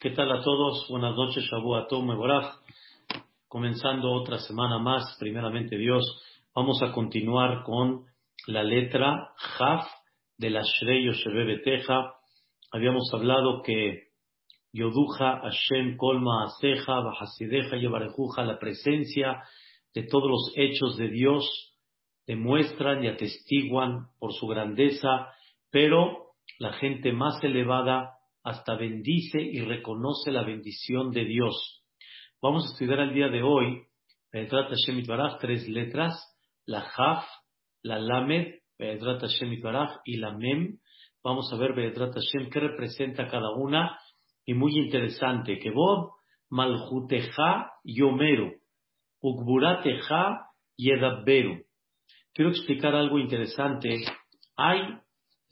¿Qué tal a todos? Buenas noches, Shabu Atom Meborach. Comenzando otra semana más, primeramente Dios, vamos a continuar con la letra Jaf de la Shrey Yoshebe Beteja. Habíamos hablado que Yoduja Hashem Kolma Aseja Bajasideja Yevarejuja, la presencia de todos los hechos de Dios demuestran y atestiguan por su grandeza, pero la gente más elevada hasta bendice y reconoce la bendición de Dios. Vamos a estudiar el día de hoy, Be'edrat Hashem tres letras, la Jaf, la Lamed, Be'edrat Hashem y la Mem. Vamos a ver Be'edrat Hashem qué representa cada una y muy interesante, que Bob Maljuteja Yomeru, Ukburateja Yedabberu. Quiero explicar algo interesante. Hay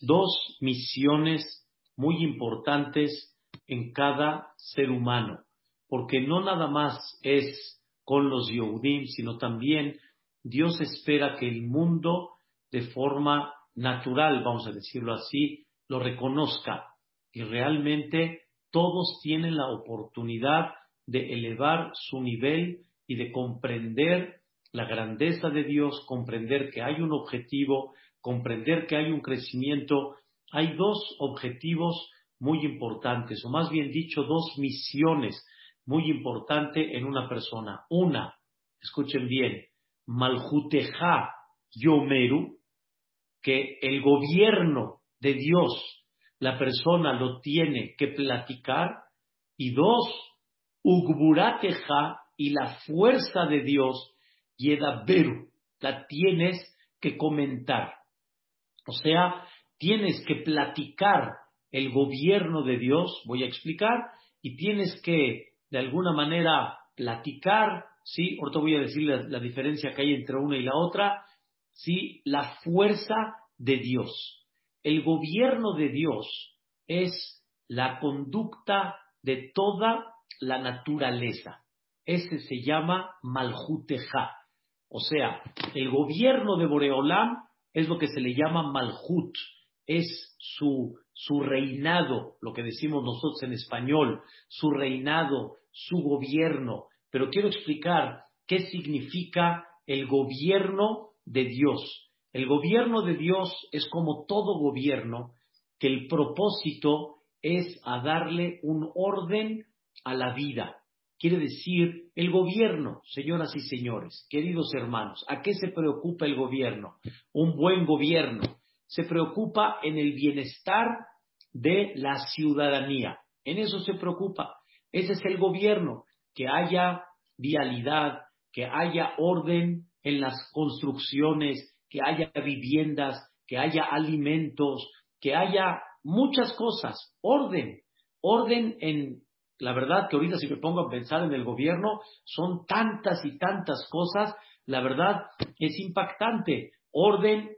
dos misiones muy importantes en cada ser humano, porque no nada más es con los Yehudim, sino también Dios espera que el mundo de forma natural, vamos a decirlo así, lo reconozca. Y realmente todos tienen la oportunidad de elevar su nivel y de comprender la grandeza de Dios, comprender que hay un objetivo, comprender que hay un crecimiento hay dos objetivos muy importantes, o más bien dicho, dos misiones muy importantes en una persona. Una, escuchen bien, Maljuteja Yomeru, que el gobierno de Dios, la persona lo tiene que platicar. Y dos, Ugburateja y la fuerza de Dios, Yedaberu, la tienes que comentar. O sea, tienes que platicar el gobierno de Dios, voy a explicar, y tienes que, de alguna manera, platicar, ¿sí? Ahorita voy a decir la, diferencia que hay entre una y la otra, ¿sí? La fuerza de Dios. El gobierno de Dios es la conducta de toda la naturaleza. Ese se llama Malhuteja. O sea, el gobierno de Boreolam es lo que se le llama Malhut es su, su reinado, lo que decimos nosotros en español, su reinado, su gobierno. Pero quiero explicar qué significa el gobierno de Dios. El gobierno de Dios es como todo gobierno, que el propósito es a darle un orden a la vida. Quiere decir, el gobierno, señoras y señores, queridos hermanos, ¿a qué se preocupa el gobierno? Un buen gobierno se preocupa en el bienestar de la ciudadanía. En eso se preocupa. Ese es el gobierno, que haya vialidad, que haya orden en las construcciones, que haya viviendas, que haya alimentos, que haya muchas cosas. Orden. Orden en, la verdad que ahorita si me pongo a pensar en el gobierno, son tantas y tantas cosas, la verdad es impactante. Orden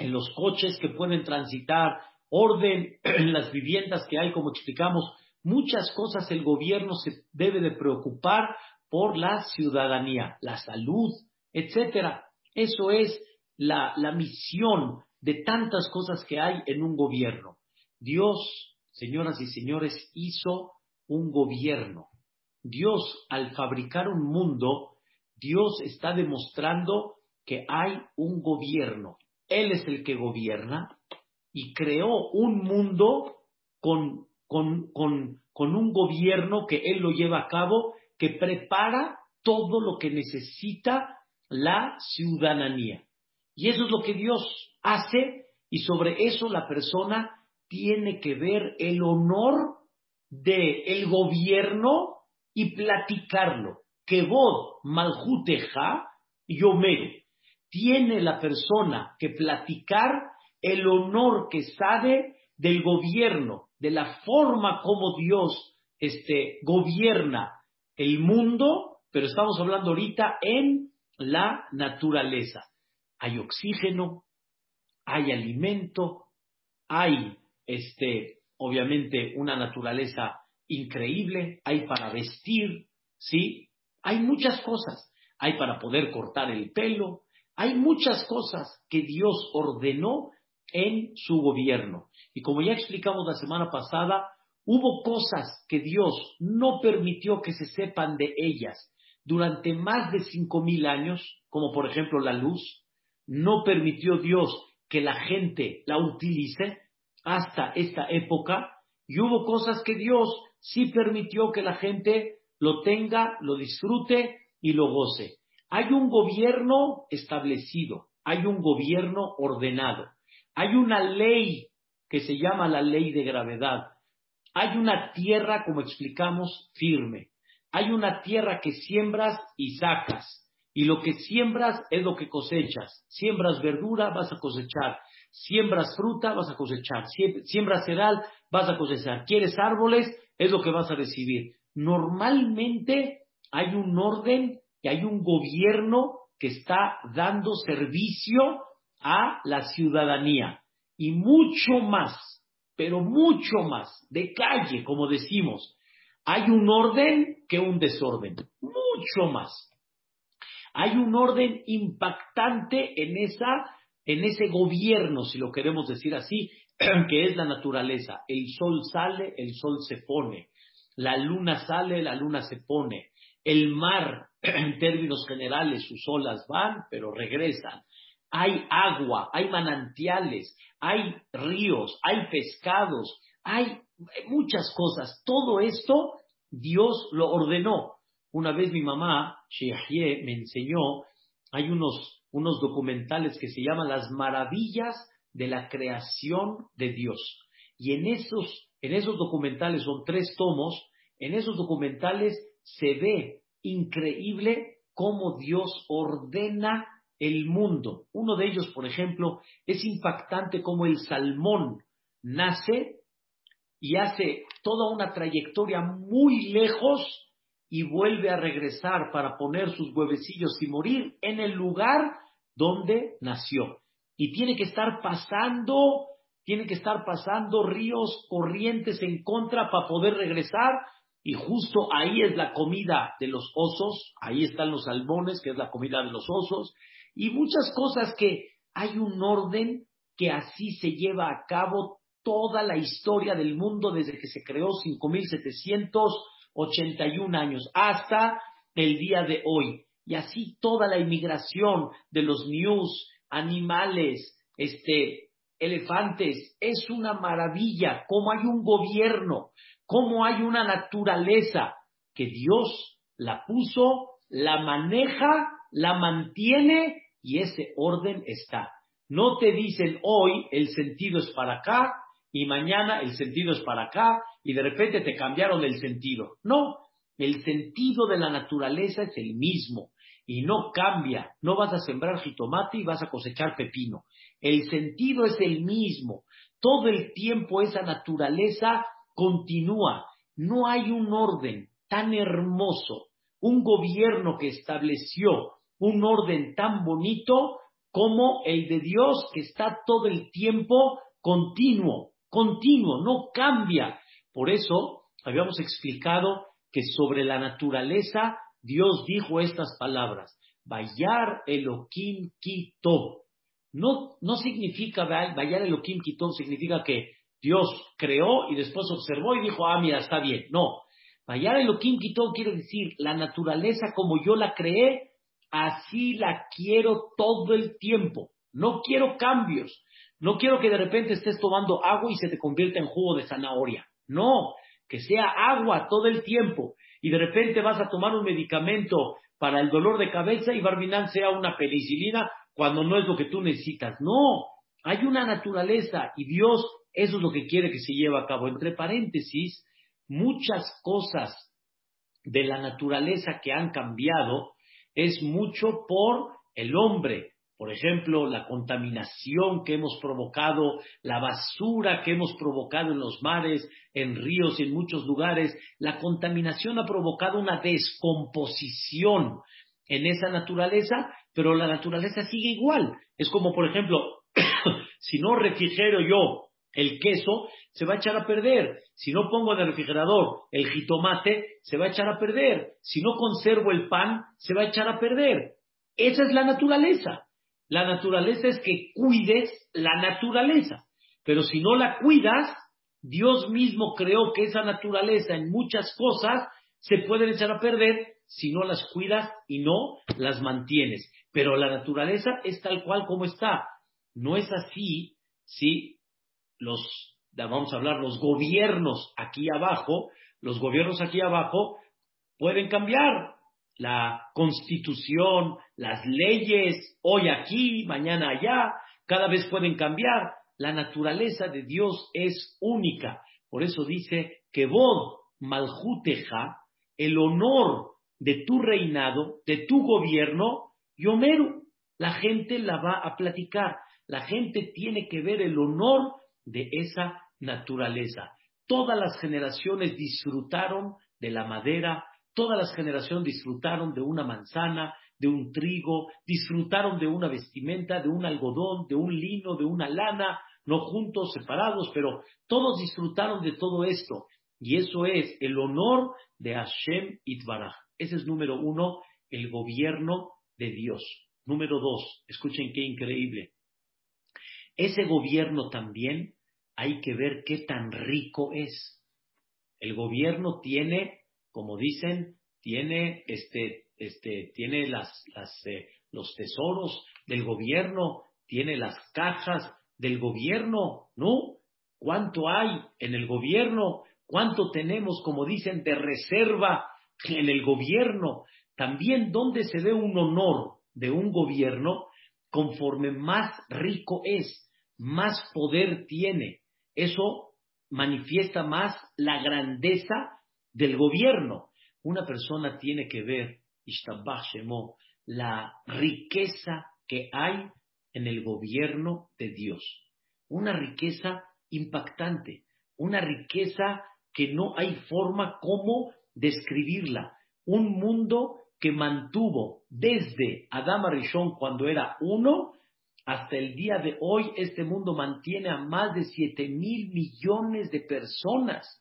en los coches que pueden transitar, orden en las viviendas que hay, como explicamos, muchas cosas el gobierno se debe de preocupar por la ciudadanía, la salud, etcétera. Eso es la, la misión de tantas cosas que hay en un gobierno. Dios, señoras y señores, hizo un gobierno. Dios, al fabricar un mundo, Dios está demostrando que hay un gobierno. Él es el que gobierna y creó un mundo con, un gobierno que Él lo lleva a cabo, que prepara todo lo que necesita la ciudadanía. Y eso es lo que Dios hace y sobre eso la persona tiene que ver el honor del el gobierno y platicarlo. Que vos, maljuteja, yomero tiene la persona que platicar el honor que sabe del gobierno, de la forma como Dios este, gobierna el mundo, pero estamos hablando ahorita en la naturaleza. Hay oxígeno, hay alimento, hay este, obviamente una naturaleza increíble, hay para vestir, ¿sí? Hay muchas cosas. Hay para poder cortar el pelo, hay muchas cosas que Dios ordenó en su gobierno. Y como ya explicamos la semana pasada, hubo cosas que Dios no permitió que se sepan de ellas durante más de cinco mil años, como por ejemplo la luz, no permitió Dios que la gente la utilice hasta esta época, y hubo cosas que Dios sí permitió que la gente lo tenga, lo disfrute y lo goce. Hay un gobierno establecido, hay un gobierno ordenado, hay una ley que se llama la ley de gravedad, hay una tierra, como explicamos, firme, hay una tierra que siembras y sacas, y lo que siembras es lo que cosechas. Siembras verdura, vas a cosechar. Siembras fruta, vas a cosechar. Siembras cereal, vas a cosechar. Quieres árboles, es lo que vas a recibir. Normalmente hay un orden y hay un gobierno que está dando servicio a la ciudadanía. Y mucho más, pero mucho más, de calle, como decimos. Hay un orden que un desorden. Mucho más. Hay un orden impactante en esa en ese gobierno, si lo queremos decir así, que es la naturaleza. El sol sale, el sol se pone. La luna sale, la luna se pone. El mar, en términos generales, sus olas van, pero regresan. Hay agua, hay manantiales, hay ríos, hay pescados, hay muchas cosas. Todo esto Dios lo ordenó. Una vez mi mamá, Shehye, me enseñó, hay unos, unos documentales que se llaman Las maravillas de la creación de Dios. Y en esos, en esos documentales, son tres tomos, en esos documentales se ve increíble cómo Dios ordena el mundo. Uno de ellos, por ejemplo, es impactante cómo el salmón nace y hace toda una trayectoria muy lejos y vuelve a regresar para poner sus huevecillos y morir en el lugar donde nació. Y tiene que estar pasando, tiene que estar pasando ríos, corrientes en contra para poder regresar. Y justo ahí es la comida de los osos, ahí están los salmones, que es la comida de los osos, y muchas cosas que hay un orden que así se lleva a cabo toda la historia del mundo desde que se creó 5.781 años hasta el día de hoy. Y así toda la inmigración de los news, animales, este, elefantes, es una maravilla cómo hay un gobierno, cómo hay una naturaleza que Dios la puso, la maneja, la mantiene y ese orden está. No te dicen hoy el sentido es para acá y mañana el sentido es para acá y de repente te cambiaron el sentido. No, el sentido de la naturaleza es el mismo y no cambia. No vas a sembrar jitomate y vas a cosechar pepino. El sentido es el mismo. Todo el tiempo esa naturaleza continúa. No hay un orden tan hermoso, un gobierno que estableció un orden tan bonito como el de Dios que está todo el tiempo continuo continuo, no cambia. Por eso habíamos explicado que sobre la naturaleza Dios dijo estas palabras, Bayar Elohim Kitov. No, no significa Bayar Elohim Kitov, significa que Dios creó y después observó y dijo, ah, mira, está bien. No. Bayar Elohim Kitov quiere decir, la naturaleza como yo la creé, así la quiero todo el tiempo. No quiero cambios. No quiero que de repente estés tomando agua y se te convierta en jugo de zanahoria. No, que sea agua todo el tiempo. Y de repente vas a tomar un medicamento para el dolor de cabeza y Barbinan sea una penicilina cuando no es lo que tú necesitas. No, hay una naturaleza y Dios eso es lo que quiere que se lleve a cabo. Entre paréntesis, muchas cosas de la naturaleza que han cambiado es mucho por el hombre. Por ejemplo, la contaminación que hemos provocado, la basura que hemos provocado en los mares, en ríos y en muchos lugares, la contaminación ha provocado una descomposición en esa naturaleza, pero la naturaleza sigue igual. Es como, por ejemplo, si no refrigero yo el queso, se va a echar a perder. Si no pongo en el refrigerador el jitomate, se va a echar a perder. Si no conservo el pan, se va a echar a perder. Esa es la naturaleza. La naturaleza es que cuides la naturaleza. Pero si no la cuidas, Dios mismo creó que esa naturaleza en muchas cosas se pueden echar a perder si no las cuidas y no las mantienes. Pero la naturaleza es tal cual como está. No es así si los, vamos a hablar, los gobiernos aquí abajo, los gobiernos aquí abajo pueden cambiar la constitución, las leyes, hoy aquí, mañana allá, cada vez pueden cambiar. La naturaleza de Dios es única. Por eso dice que vos, Maljuteja, el honor de tu reinado, de tu gobierno, Yomeru, la gente la va a platicar. La gente tiene que ver el honor de esa naturaleza. Todas las generaciones disfrutaron de la madera, todas las generaciones disfrutaron de una manzana, de un trigo, disfrutaron de una vestimenta, de un algodón, de un lino, de una lana, no juntos, separados, pero todos disfrutaron de todo esto. Y eso es el honor de Hashem Itbaraj. Ese es número uno, el gobierno de Dios. Número dos, escuchen qué increíble. Ese gobierno también hay que ver qué tan rico es. El gobierno tiene, como dicen, tiene este, este, tiene las, las, eh, los tesoros del gobierno, tiene las cajas del gobierno, ¿no? ¿Cuánto hay en el gobierno? ¿Cuánto tenemos, como dicen, de reserva en el gobierno? También dónde se ve un honor de un gobierno, conforme más rico es, más poder tiene. Eso manifiesta más la grandeza del gobierno. Una persona tiene que ver, la riqueza que hay en el gobierno de Dios. Una riqueza impactante, una riqueza que no hay forma como describirla. Un mundo que mantuvo desde Adama Rishon cuando era uno hasta el día de hoy, este mundo mantiene a más de siete mil millones de personas.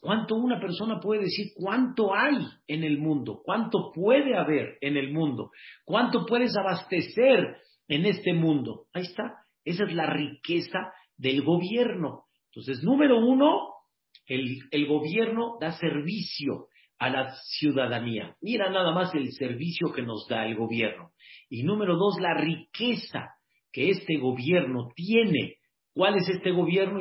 ¿Cuánto una persona puede decir cuánto hay en el mundo? ¿Cuánto puede haber en el mundo? ¿Cuánto puedes abastecer en este mundo? Ahí está. Esa es la riqueza del gobierno. Entonces, número uno, el, gobierno da servicio a la ciudadanía. Mira nada más el servicio que nos da el gobierno. Y número dos, la riqueza que este gobierno tiene. ¿Cuál es este gobierno?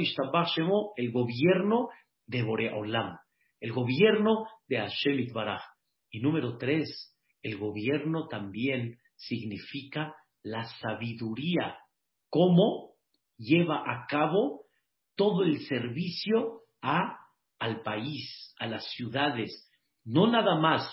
el gobierno de Boreolam, el gobierno de Hashem Itbaraj. Y número tres, el gobierno también significa la sabiduría, cómo lleva a cabo todo el servicio a, al país, a las ciudades, no nada más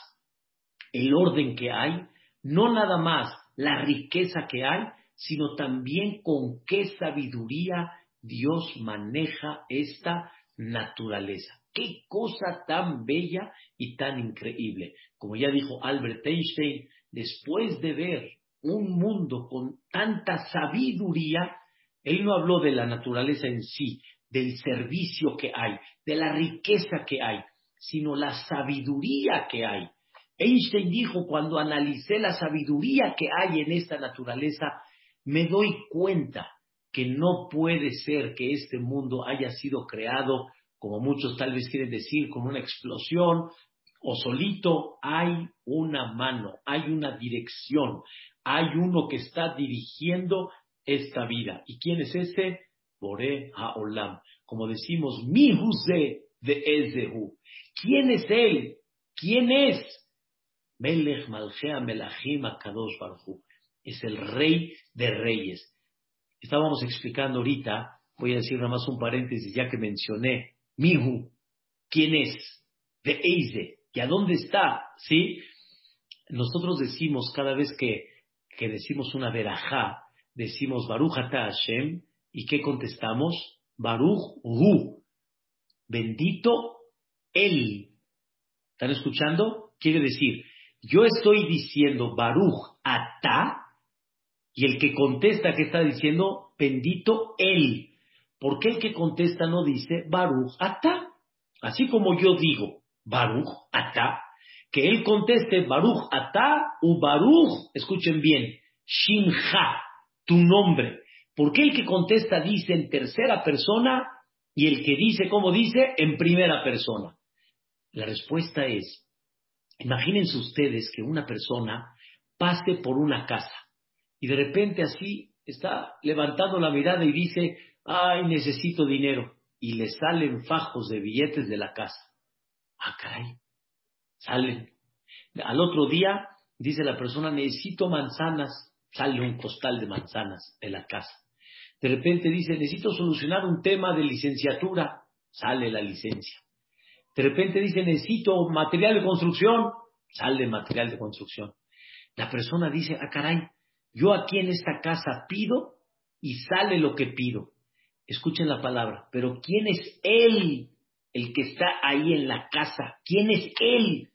el orden que hay, no nada más la riqueza que hay, sino también con qué sabiduría Dios maneja esta naturaleza. Qué cosa tan bella y tan increíble. Como ya dijo Albert Einstein, después de ver un mundo con tanta sabiduría, él no habló de la naturaleza en sí, del servicio que hay, de la riqueza que hay, sino la sabiduría que hay. Einstein dijo, cuando analicé la sabiduría que hay en esta naturaleza, me doy cuenta que no puede ser que este mundo haya sido creado, como muchos tal vez quieren decir, con una explosión o solito. Hay una mano, hay una dirección, hay uno que está dirigiendo esta vida. ¿Y quién es ese? Bore Haolam. Como decimos, mi de Ezehu. ¿Quién es él? ¿Quién es? Melech Malchea Melachim Akadosh Barhu. Es el rey de reyes. Estábamos explicando ahorita, voy a decir nada más un paréntesis ya que mencioné, Mihu, ¿quién es? De Eize, ¿y a dónde está? ¿Sí? Nosotros decimos cada vez que, que decimos una verajá, decimos Baruch Ata Hashem, ¿y qué contestamos? Baruch Hu, bendito Él. ¿Están escuchando? Quiere decir, yo estoy diciendo Baruch Ata, y el que contesta, ¿qué está diciendo? Bendito Él. ¿Por qué el que contesta no dice Baruch Ata? Así como yo digo Baruch Ata, que él conteste Baruch Ata u Baruch, escuchen bien, Shinja, tu nombre. ¿Por qué el que contesta dice en tercera persona y el que dice como dice en primera persona? La respuesta es, imagínense ustedes que una persona pase por una casa y de repente así está levantando la mirada y dice, ay, necesito dinero. Y le salen fajos de billetes de la casa. Ah, caray, salen. Al otro día dice la persona, necesito manzanas. Sale un costal de manzanas de la casa. De repente dice, necesito solucionar un tema de licenciatura. Sale la licencia. De repente dice, necesito material de construcción. Sale material de construcción. La persona dice, ah, caray, yo aquí en esta casa pido y sale lo que pido. Escuchen la palabra, pero ¿quién es Él el que está ahí en la casa? ¿Quién es Él?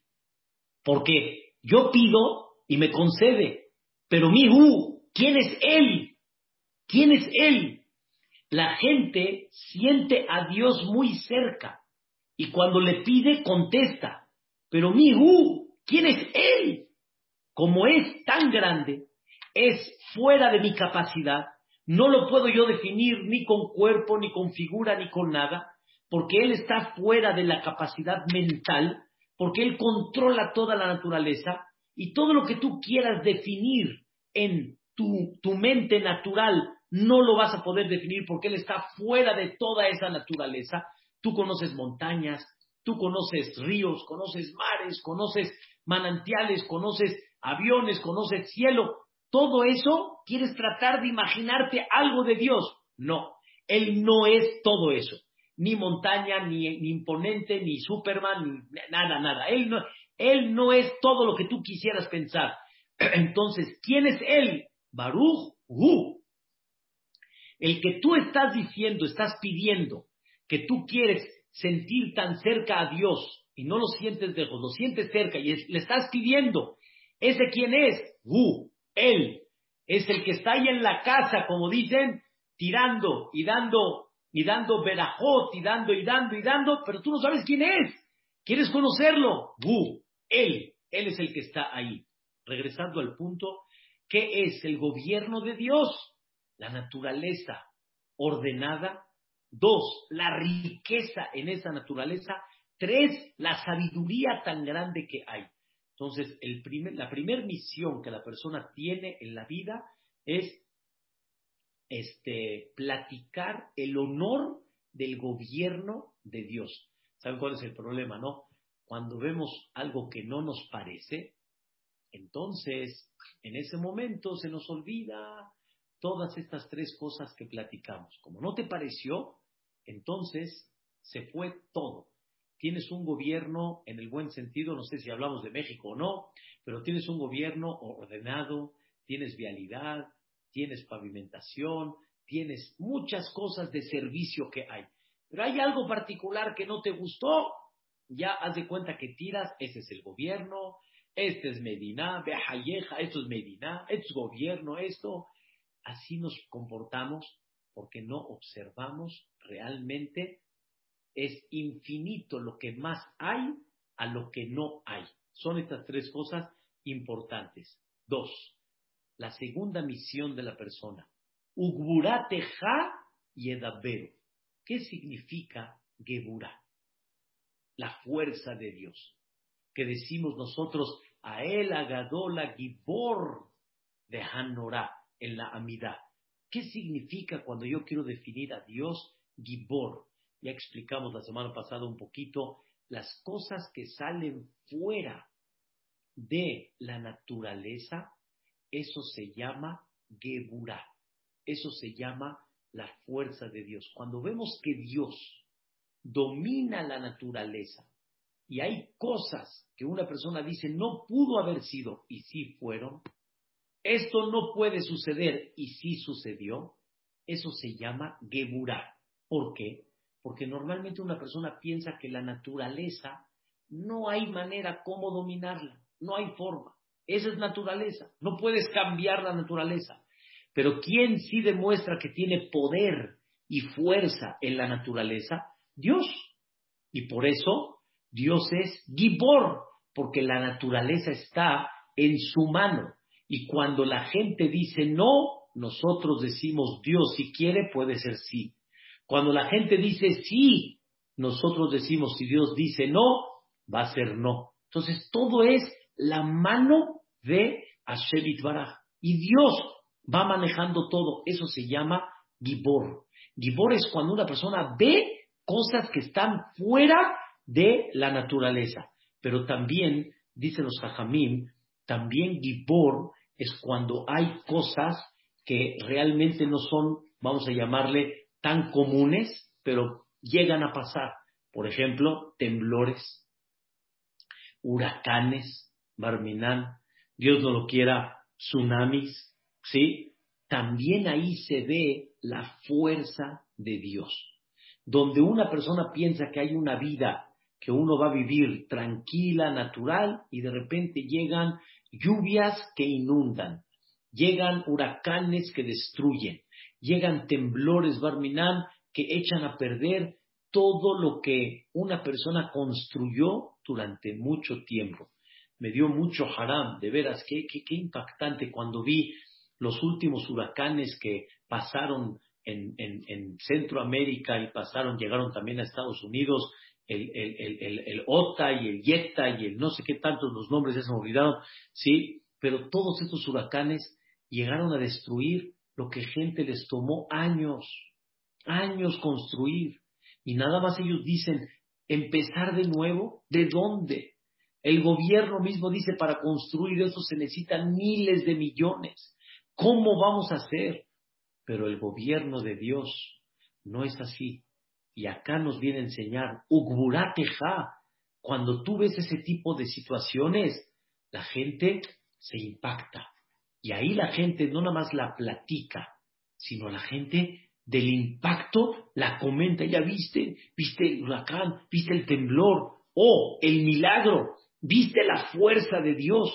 Porque yo pido y me concede, pero mi Hu, ¿quién es Él? ¿Quién es Él? La gente siente a Dios muy cerca y cuando le pide contesta, pero mi Hu, ¿quién es Él? Como es tan grande, es fuera de mi capacidad, no lo puedo yo definir ni con cuerpo, ni con figura, ni con nada, porque Él está fuera de la capacidad mental, porque Él controla toda la naturaleza y todo lo que tú quieras definir en tu, tu mente natural no lo vas a poder definir porque Él está fuera de toda esa naturaleza. Tú conoces montañas, tú conoces ríos, conoces mares, conoces manantiales, conoces aviones, conoces cielo, todo eso quieres tratar de imaginarte algo de Dios. No, Él no es todo eso. Ni montaña, ni, imponente, ni Superman, ni nada, nada. Él no, él no es todo lo que tú quisieras pensar. Entonces, ¿quién es Él? Baruch Hu. El que tú estás diciendo, estás pidiendo, que tú quieres sentir tan cerca a Dios y no lo sientes lejos, lo sientes cerca y le estás pidiendo, ¿ese quién es? Hu. Él es el que está ahí en la casa, como dicen, tirando y dando y dando verajot y dando y dando y dando, pero tú no sabes quién es. ¿Quieres conocerlo? Él, él es el que está ahí. Regresando al punto, ¿qué es el gobierno de Dios? La naturaleza ordenada. Dos, la riqueza en esa naturaleza. Tres, la sabiduría tan grande que hay. Entonces, la primera misión que la persona tiene en la vida es este, platicar el honor del gobierno de Dios. ¿Saben cuál es el problema, no? Cuando vemos algo que no nos parece, entonces, en ese momento se nos olvida todas estas tres cosas que platicamos. Como no te pareció, entonces se fue todo tienes un gobierno en el buen sentido, no sé si hablamos de México o no, pero tienes un gobierno ordenado, tienes vialidad, tienes pavimentación, tienes muchas cosas de servicio que hay. Pero hay algo particular que no te gustó, ya haz de cuenta que tiras, ese es el gobierno, este es Medina, Bejayeja, esto es Medina, esto es gobierno, esto. Así nos comportamos porque no observamos realmente es infinito lo que más hay a lo que no hay. Son estas tres cosas importantes. Dos, la segunda misión de la persona. Ugburateja y Edaberu. ¿Qué significa Geburá? La fuerza de Dios. Que decimos nosotros, a él agadola gibor de Hanorá en la Amidad. ¿Qué significa cuando yo quiero definir a Dios Gibor? Ya explicamos la semana pasada un poquito las cosas que salen fuera de la naturaleza, eso se llama Geburah, eso se llama la fuerza de Dios. Cuando vemos que Dios domina la naturaleza y hay cosas que una persona dice no pudo haber sido y sí fueron, esto no puede suceder y sí sucedió, eso se llama Geburah. ¿Por qué? Porque normalmente una persona piensa que la naturaleza no hay manera cómo dominarla, no hay forma. Esa es naturaleza, no puedes cambiar la naturaleza. Pero ¿quién sí demuestra que tiene poder y fuerza en la naturaleza? Dios. Y por eso Dios es Gibor, porque la naturaleza está en su mano. Y cuando la gente dice no, nosotros decimos Dios si quiere puede ser sí. Cuando la gente dice sí, nosotros decimos si Dios dice no, va a ser no. Entonces todo es la mano de Hashem Baraj. Y Dios va manejando todo. Eso se llama Gibor. Gibor es cuando una persona ve cosas que están fuera de la naturaleza. Pero también, dicen los Jajamim, también Gibor es cuando hay cosas que realmente no son, vamos a llamarle, tan comunes, pero llegan a pasar. Por ejemplo, temblores, huracanes, Barminán, Dios no lo quiera, tsunamis, ¿sí? También ahí se ve la fuerza de Dios. Donde una persona piensa que hay una vida que uno va a vivir tranquila, natural, y de repente llegan lluvias que inundan, llegan huracanes que destruyen, llegan temblores, Barminán, que echan a perder todo lo que una persona construyó durante mucho tiempo. Me dio mucho haram, de veras, qué, qué, impactante cuando vi los últimos huracanes que pasaron en, en, Centroamérica y pasaron, llegaron también a Estados Unidos, el, el, el, OTA y el YETA y el no sé qué tantos los nombres ya se han olvidado, sí, pero todos estos huracanes llegaron a destruir lo que gente les tomó años, años construir. Y nada más ellos dicen, empezar de nuevo, ¿de dónde? El gobierno mismo dice, para construir eso se necesitan miles de millones. ¿Cómo vamos a hacer? Pero el gobierno de Dios no es así. Y acá nos viene a enseñar, Ugburateja, cuando tú ves ese tipo de situaciones, la gente se impacta. Y ahí la gente no nada más la platica, sino la gente del impacto la comenta. Ya viste, viste el huracán, viste el temblor, oh, el milagro, viste la fuerza de Dios,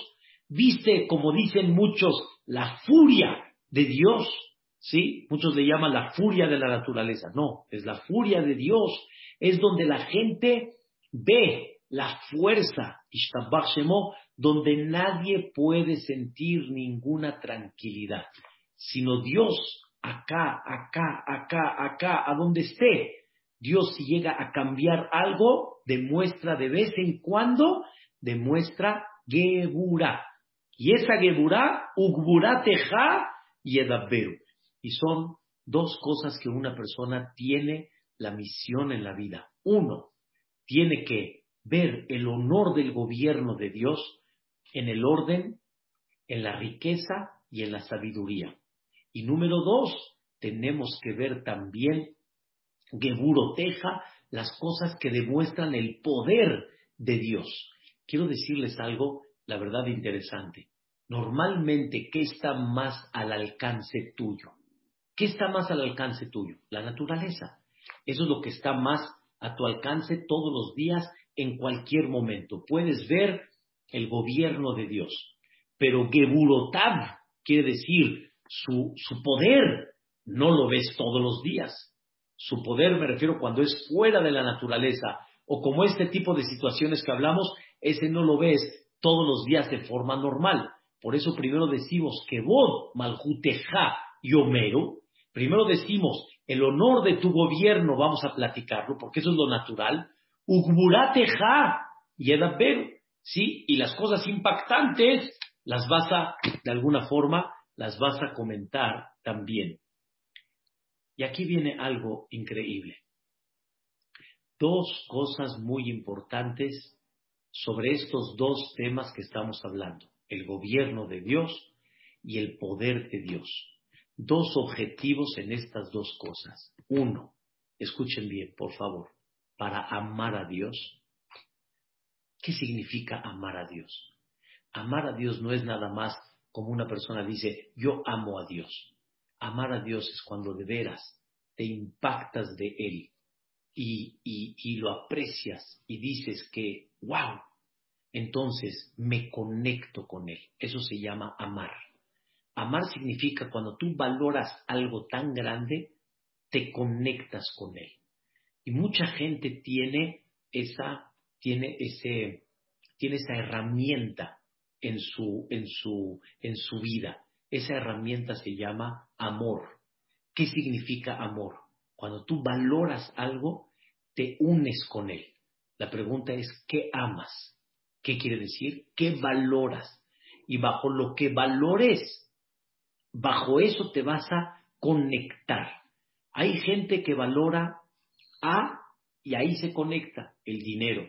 viste, como dicen muchos, la furia de Dios. ¿Sí? Muchos le llaman la furia de la naturaleza. No, es la furia de Dios. Es donde la gente ve la fuerza, donde nadie puede sentir ninguna tranquilidad, sino Dios acá, acá, acá, acá, a donde esté. Dios si llega a cambiar algo, demuestra de vez en cuando, demuestra Geburá. Y esa Geburá, Ugbura Teja y Edaberu. Y son dos cosas que una persona tiene la misión en la vida. Uno, tiene que ver el honor del gobierno de Dios en el orden, en la riqueza y en la sabiduría. Y número dos, tenemos que ver también Geburoteja, las cosas que demuestran el poder de Dios. Quiero decirles algo, la verdad interesante. Normalmente, ¿qué está más al alcance tuyo? ¿Qué está más al alcance tuyo? La naturaleza. Eso es lo que está más a tu alcance todos los días, en cualquier momento. Puedes ver el gobierno de Dios. Pero Geburotav quiere decir su, poder no lo ves todos los días. Su poder me refiero cuando es fuera de la naturaleza o como este tipo de situaciones que hablamos, ese no lo ves todos los días de forma normal. Por eso primero decimos que vos, Maljuteja y Homero, primero decimos el honor de tu gobierno, vamos a platicarlo, porque eso es lo natural. Ugburateja y Edaberu, ¿sí? Y las cosas impactantes las vas a, de alguna forma, las vas a comentar también. Y aquí viene algo increíble. Dos cosas muy importantes sobre estos dos temas que estamos hablando, el gobierno de Dios y el poder de Dios. Dos objetivos en estas dos cosas. Uno, escuchen bien, por favor, para amar a Dios. ¿Qué significa amar a Dios? Amar a Dios no es nada más como una persona dice, yo amo a Dios. Amar a Dios es cuando de veras te impactas de Él y, y, lo aprecias y dices que, wow, entonces me conecto con Él. Eso se llama amar. Amar significa cuando tú valoras algo tan grande, te conectas con Él. Y mucha gente tiene esa, tiene ese, tiene esa herramienta en su, en su, en su vida. Esa herramienta se llama amor. ¿Qué significa amor? Cuando tú valoras algo, te unes con él. La pregunta es, ¿qué amas? ¿Qué quiere decir? ¿Qué valoras? Y bajo lo que valores, bajo eso te vas a conectar. Hay gente que valora A y ahí se conecta el dinero.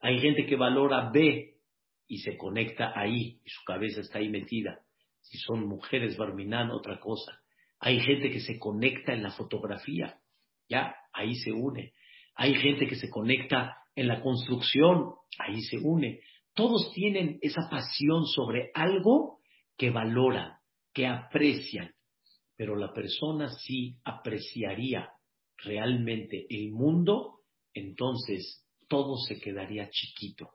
Hay gente que valora B y se conecta ahí y su cabeza está ahí metida. Si son mujeres barminan, otra cosa. Hay gente que se conecta en la fotografía, ya, ahí se une. Hay gente que se conecta en la construcción, ahí se une. Todos tienen esa pasión sobre algo que valoran, que aprecian, pero la persona sí apreciaría realmente el mundo, entonces todo se quedaría chiquito.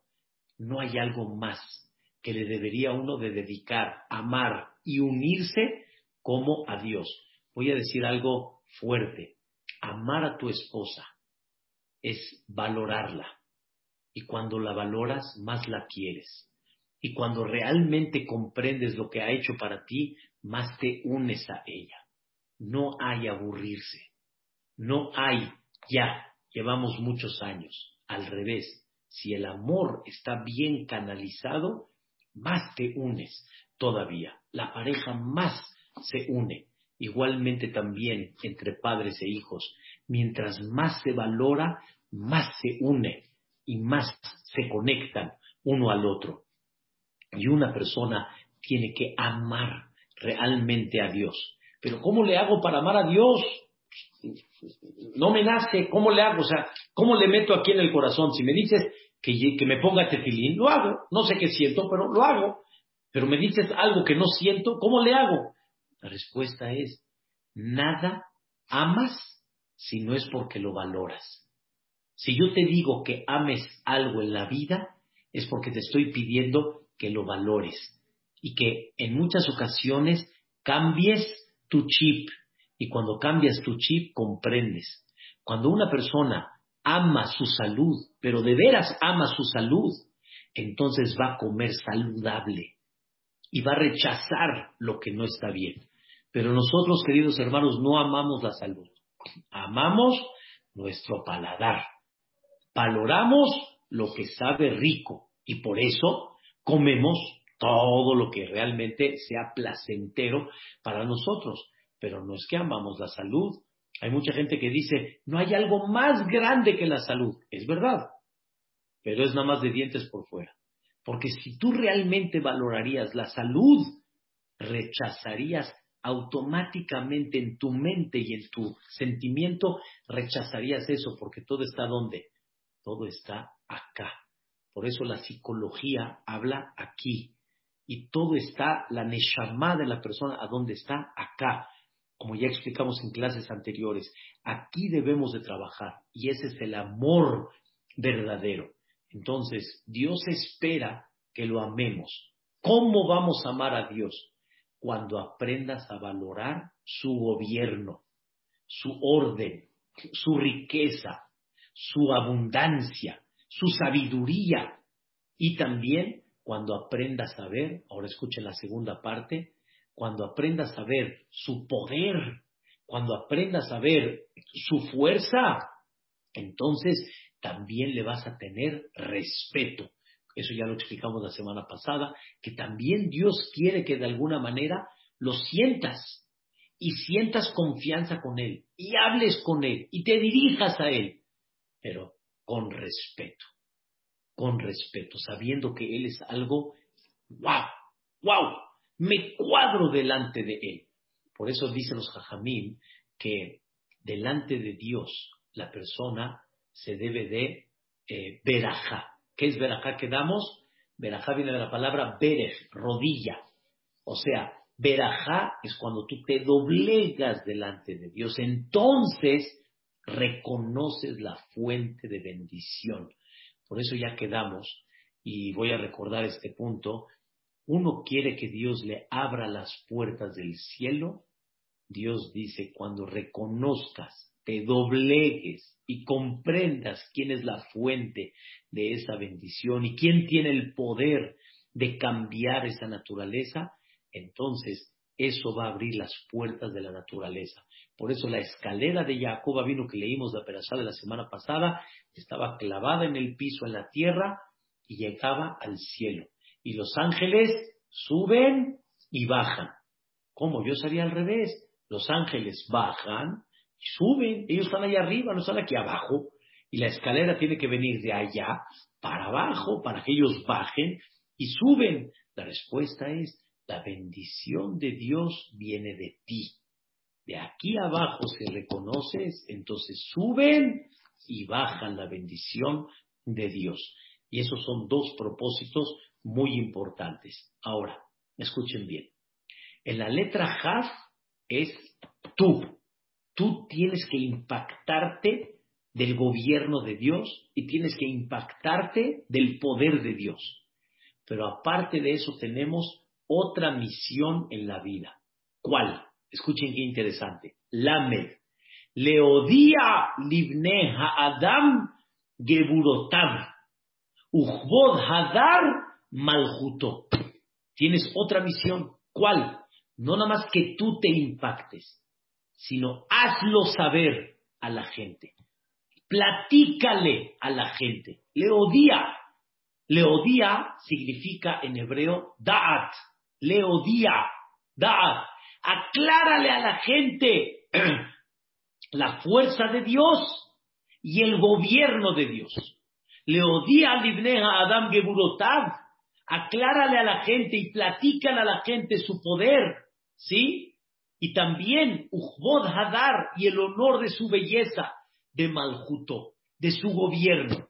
No hay algo más que le debería uno de dedicar, amar y unirse como a Dios. Voy a decir algo fuerte. Amar a tu esposa es valorarla. Y cuando la valoras, más la quieres. Y cuando realmente comprendes lo que ha hecho para ti, más te unes a ella. No hay aburrirse. No hay ya. Llevamos muchos años. Al revés. Si el amor está bien canalizado, más te unes todavía. La pareja más se une. Igualmente también entre padres e hijos. Mientras más se valora, más se une y más se conectan uno al otro. Y una persona tiene que amar realmente a Dios. Pero ¿cómo le hago para amar a Dios? No me nace, ¿cómo le hago? O sea, ¿cómo le meto aquí en el corazón? Si me dices que, que me ponga tefilín, lo hago. No sé qué siento, pero lo hago. Pero me dices algo que no siento, ¿cómo le hago? La respuesta es, nada amas si no es porque lo valoras. Si yo te digo que ames algo en la vida, es porque te estoy pidiendo que lo valores y que en muchas ocasiones cambies tu chip. Y cuando cambias tu chip, comprendes. Cuando una persona ama su salud, pero de veras ama su salud, entonces va a comer saludable y va a rechazar lo que no está bien. Pero nosotros, queridos hermanos, no amamos la salud. Amamos nuestro paladar. Valoramos lo que sabe rico y por eso comemos todo lo que realmente sea placentero para nosotros. Pero no es que amamos la salud. Hay mucha gente que dice, no hay algo más grande que la salud. Es verdad, pero es nada más de dientes por fuera. Porque si tú realmente valorarías la salud, rechazarías automáticamente en tu mente y en tu sentimiento, rechazarías eso, porque todo está donde? Todo está acá. Por eso la psicología habla aquí. Y todo está, la neshama de la persona, ¿a dónde está? Acá. Como ya explicamos en clases anteriores, aquí debemos de trabajar. Y ese es el amor verdadero. Entonces, Dios espera que lo amemos. ¿Cómo vamos a amar a Dios? Cuando aprendas a valorar su gobierno, su orden, su riqueza, su abundancia, su sabiduría y también cuando aprendas a ver, ahora escuchen la segunda parte, cuando aprendas a ver su poder, cuando aprendas a ver su fuerza, entonces también le vas a tener respeto. Eso ya lo explicamos la semana pasada, que también Dios quiere que de alguna manera lo sientas y sientas confianza con Él y hables con Él y te dirijas a Él, pero con respeto, con respeto, sabiendo que Él es algo, wow, wow, me cuadro delante de Él. Por eso dicen los jajamín que delante de Dios la persona se debe de eh, verajá. ¿Qué es verajá que damos? Verajá viene de la palabra berej, rodilla. O sea, verajá es cuando tú te doblegas delante de Dios. Entonces reconoces la fuente de bendición. Por eso ya quedamos, y voy a recordar este punto, uno quiere que Dios le abra las puertas del cielo. Dios dice, cuando reconozcas te doblegues y comprendas quién es la fuente de esa bendición y quién tiene el poder de cambiar esa naturaleza, entonces eso va a abrir las puertas de la naturaleza. Por eso la escalera de Jacob vino que leímos la perashá de la semana pasada estaba clavada en el piso, en la tierra, y llegaba al cielo. Y los ángeles suben y bajan. ¿Cómo? Yo sería al revés. Los ángeles bajan y suben. Ellos están allá arriba, no están aquí abajo. Y la escalera tiene que venir de allá para abajo, para que ellos bajen y suben. La respuesta es, la bendición de Dios viene de ti. De aquí abajo, si reconoces, entonces suben y bajan la bendición de Dios. Y esos son dos propósitos muy importantes. Ahora, escuchen bien. En la letra Jaf es tú. Tú tienes que impactarte del gobierno de Dios y tienes que impactarte del poder de Dios. Pero aparte de eso tenemos otra misión en la vida. ¿Cuál? Escuchen qué interesante. Lamed. Leodía libne Adam geburotav. Uchbod hadar maljuto. Tienes otra misión. ¿Cuál? No nada más que tú te impactes, sino hazlo saber a la gente. Platícale a la gente. Leodía. Leodía significa en hebreo da'at. Leodía. Da'at. Aclárale a la gente la fuerza de Dios y el gobierno de Dios. Leodía libneja Adam Geburotav. Aclárale a la gente y platícale a la gente su poder, ¿sí? Y también Ujbod Hadar y el honor de su belleza, de Maljuto, de su gobierno.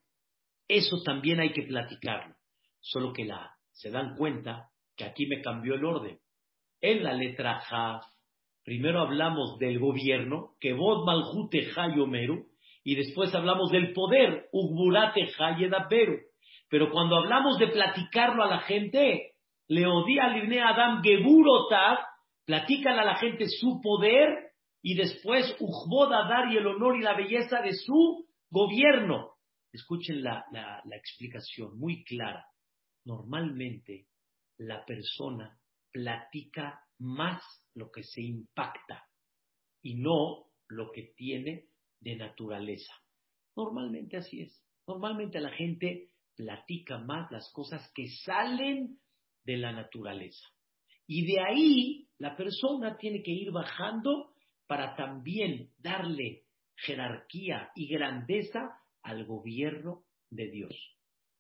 Eso también hay que platicarlo. Solo que la, se dan cuenta que aquí me cambió el orden. En la letra Ja, primero hablamos del gobierno, que Bod Malhute Hayomeru, y después hablamos del poder, Ugburate Hayedaberu. Pero cuando hablamos de platicarlo a la gente, Leodía Livne Adam Geburotav, platican a la gente su poder y después Ujbod dar y el honor y la belleza de su gobierno. Escuchen la explicación muy clara. Normalmente la persona platica más lo que se impacta y no lo que tiene de naturaleza. Normalmente así es. Normalmente la gente platica más las cosas que salen de la naturaleza. Y de ahí la persona tiene que ir bajando para también darle jerarquía y grandeza al gobierno de Dios.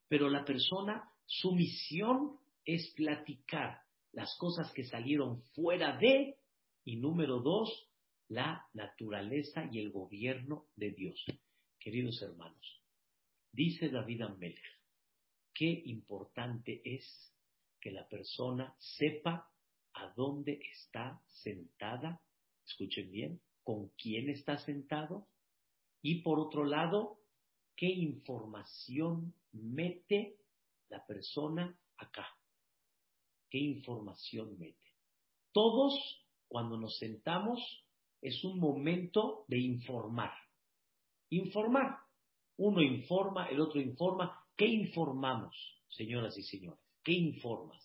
Pero la persona, su misión es platicar las cosas que salieron fuera de, y número dos, la naturaleza y el gobierno de Dios. Queridos hermanos, dice David Amelech, qué importante es que la persona sepa a dónde está sentada, escuchen bien, con quién está sentado, y por otro lado, qué información mete la persona acá qué información mete. Todos, cuando nos sentamos, es un momento de informar. Informar. Uno informa, el otro informa. ¿Qué informamos, señoras y señores? ¿Qué informas?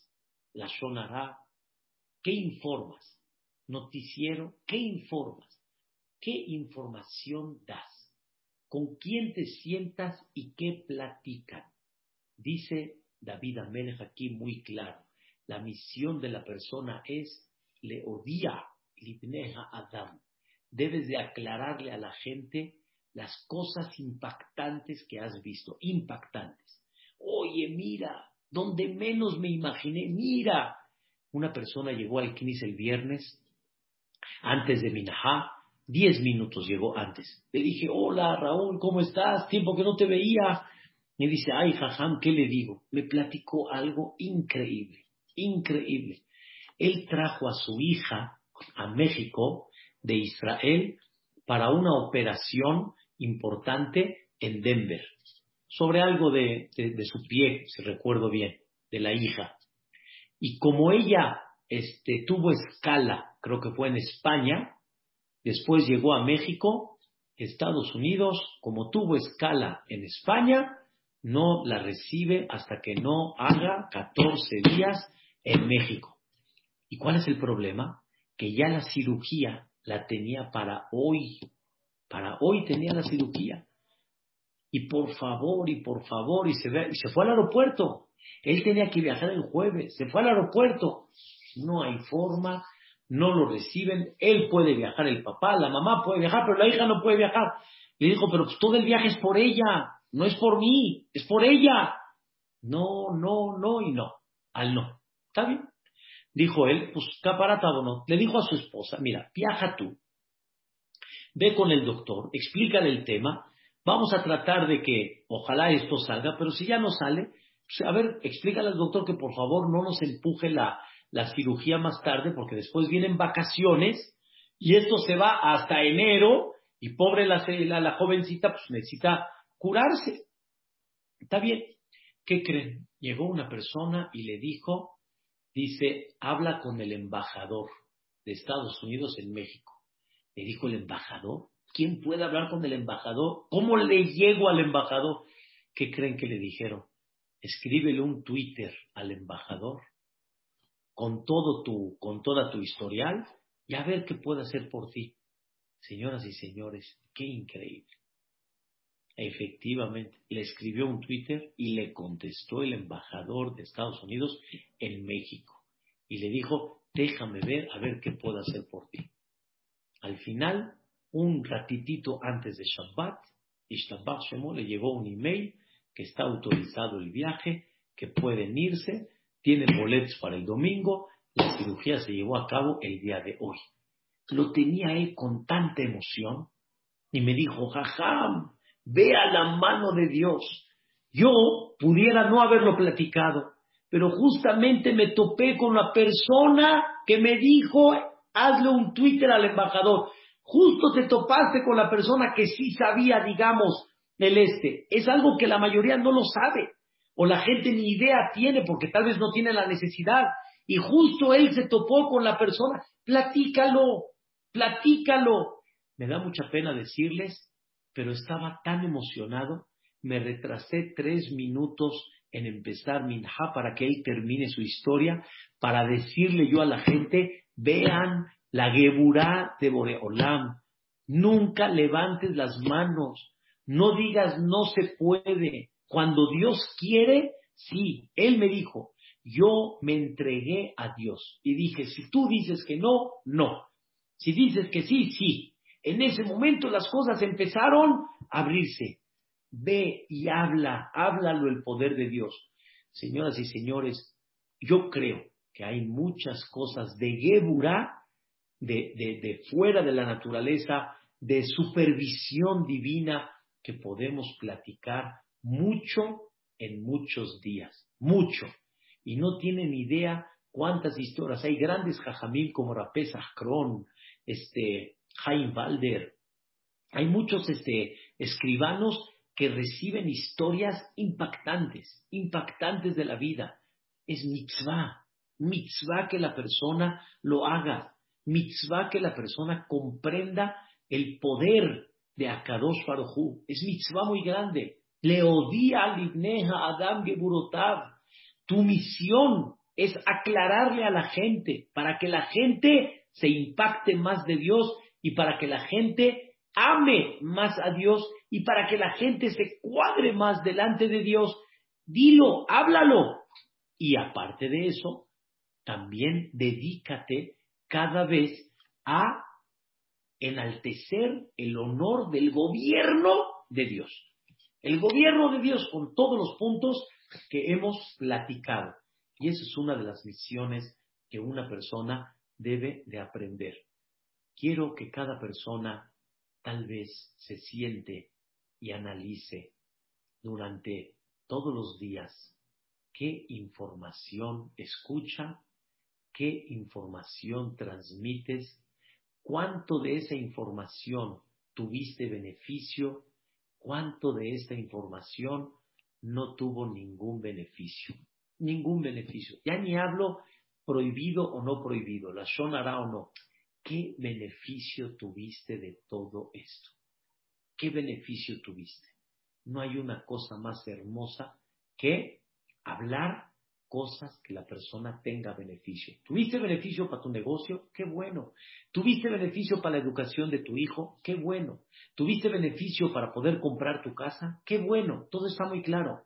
La sonará. ¿Qué informas? Noticiero. ¿Qué informas? ¿Qué información das? ¿Con quién te sientas y qué platican? Dice David Amelech aquí muy claro. La misión de la persona es le odia libneja Adam. Debes de aclararle a la gente las cosas impactantes que has visto, impactantes. Oye, mira, donde menos me imaginé, mira. Una persona llegó al Knis el viernes, antes de Minajá, diez minutos llegó antes. Le dije, hola Raúl, ¿cómo estás? Tiempo que no te veía. Me dice, ay, jajam, ¿qué le digo? Me platicó algo increíble increíble. Él trajo a su hija a México de Israel para una operación importante en Denver, sobre algo de, su pie, si recuerdo bien, de la hija. Y como ella este, tuvo escala, creo que fue en España, después llegó a México, Estados Unidos, como tuvo escala en España, no la recibe hasta que no haga 14 días en México. ¿Y cuál es el problema? Que ya la cirugía la tenía para hoy. Para hoy tenía la cirugía. Y por favor, y por favor, y se, ve, y se fue al aeropuerto. Él tenía que viajar el jueves, se fue al aeropuerto. No hay forma, no lo reciben. Él puede viajar, el papá, la mamá puede viajar, pero la hija no puede viajar. Le dijo, pero pues todo el viaje es por ella, no es por mí, es por ella. No, no, no y no. Al no. ¿Está bien? Dijo él, pues caparata no. Le dijo a su esposa, mira, viaja tú, ve con el doctor, explícale el tema, vamos a tratar de que ojalá esto salga, pero si ya no sale, pues, a ver, explícale al doctor que por favor no nos empuje la, la cirugía más tarde, porque después vienen vacaciones y esto se va hasta enero y pobre la, la, la jovencita pues necesita curarse. Está bien. ¿Qué creen? Llegó una persona y le dijo, dice, habla con el embajador de Estados Unidos en México. Le dijo el embajador, ¿quién puede hablar con el embajador? ¿Cómo le llego al embajador? ¿Qué creen que le dijeron? Escríbele un Twitter al embajador con todo tu, con toda tu historial y a ver qué puede hacer por ti. Señoras y señores, qué increíble. Efectivamente, le escribió un Twitter y le contestó el embajador de Estados Unidos en México. Y le dijo, déjame ver a ver qué puedo hacer por ti. Al final, un ratitito antes de Shabbat, Shabbat Shemo le llegó un email que está autorizado el viaje, que pueden irse, tienen boletos para el domingo, la cirugía se llevó a cabo el día de hoy. Lo tenía él con tanta emoción y me dijo, jajam, vea la mano de Dios. Yo pudiera no haberlo platicado, pero justamente me topé con la persona que me dijo, hazle un Twitter al embajador. Justo te topaste con la persona que sí sabía, digamos, el este. Es algo que la mayoría no lo sabe, o la gente ni idea tiene, porque tal vez no tiene la necesidad. Y justo él se topó con la persona. Platícalo, platícalo. Me da mucha pena decirles pero estaba tan emocionado, me retrasé tres minutos en empezar Minha para que él termine su historia, para decirle yo a la gente, vean la Geburá de Boreolam, nunca levantes las manos, no digas no se puede, cuando Dios quiere, sí, Él me dijo, yo me entregué a Dios y dije, si tú dices que no, no, si dices que sí, sí, en ese momento las cosas empezaron a abrirse. Ve y habla, háblalo el poder de Dios. Señoras y señores, yo creo que hay muchas cosas de Geburah, de, de fuera de la naturaleza, de supervisión divina, que podemos platicar mucho en muchos días, mucho. Y no tienen idea cuántas historias. Hay grandes jajamil como Rapés Akron, este, Jaime Balder. Hay muchos este, escribanos que reciben historias impactantes, impactantes de la vida. Es mitzvah, mitzvah que la persona lo haga, mitzvah que la persona comprenda el poder de Akadosh Baruj Es mitzvah muy grande. Le odia libneja Adam Geburotav. Tu misión es aclararle a la gente para que la gente se impacte más de Dios y para que la gente ame más a Dios y para que la gente se cuadre más delante de Dios, dilo, háblalo. Y aparte de eso, también dedícate cada vez a enaltecer el honor del gobierno de Dios. El gobierno de Dios con todos los puntos que hemos platicado. Y esa es una de las misiones que una persona debe de aprender quiero que cada persona tal vez se siente y analice durante todos los días qué información escucha, qué información transmites, cuánto de esa información tuviste beneficio, cuánto de esta información no tuvo ningún beneficio. Ningún beneficio. Ya ni hablo prohibido o no prohibido, la sonará o no. ¿Qué beneficio tuviste de todo esto? ¿Qué beneficio tuviste? No hay una cosa más hermosa que hablar cosas que la persona tenga beneficio. ¿Tuviste beneficio para tu negocio? Qué bueno. ¿Tuviste beneficio para la educación de tu hijo? Qué bueno. ¿Tuviste beneficio para poder comprar tu casa? Qué bueno. Todo está muy claro.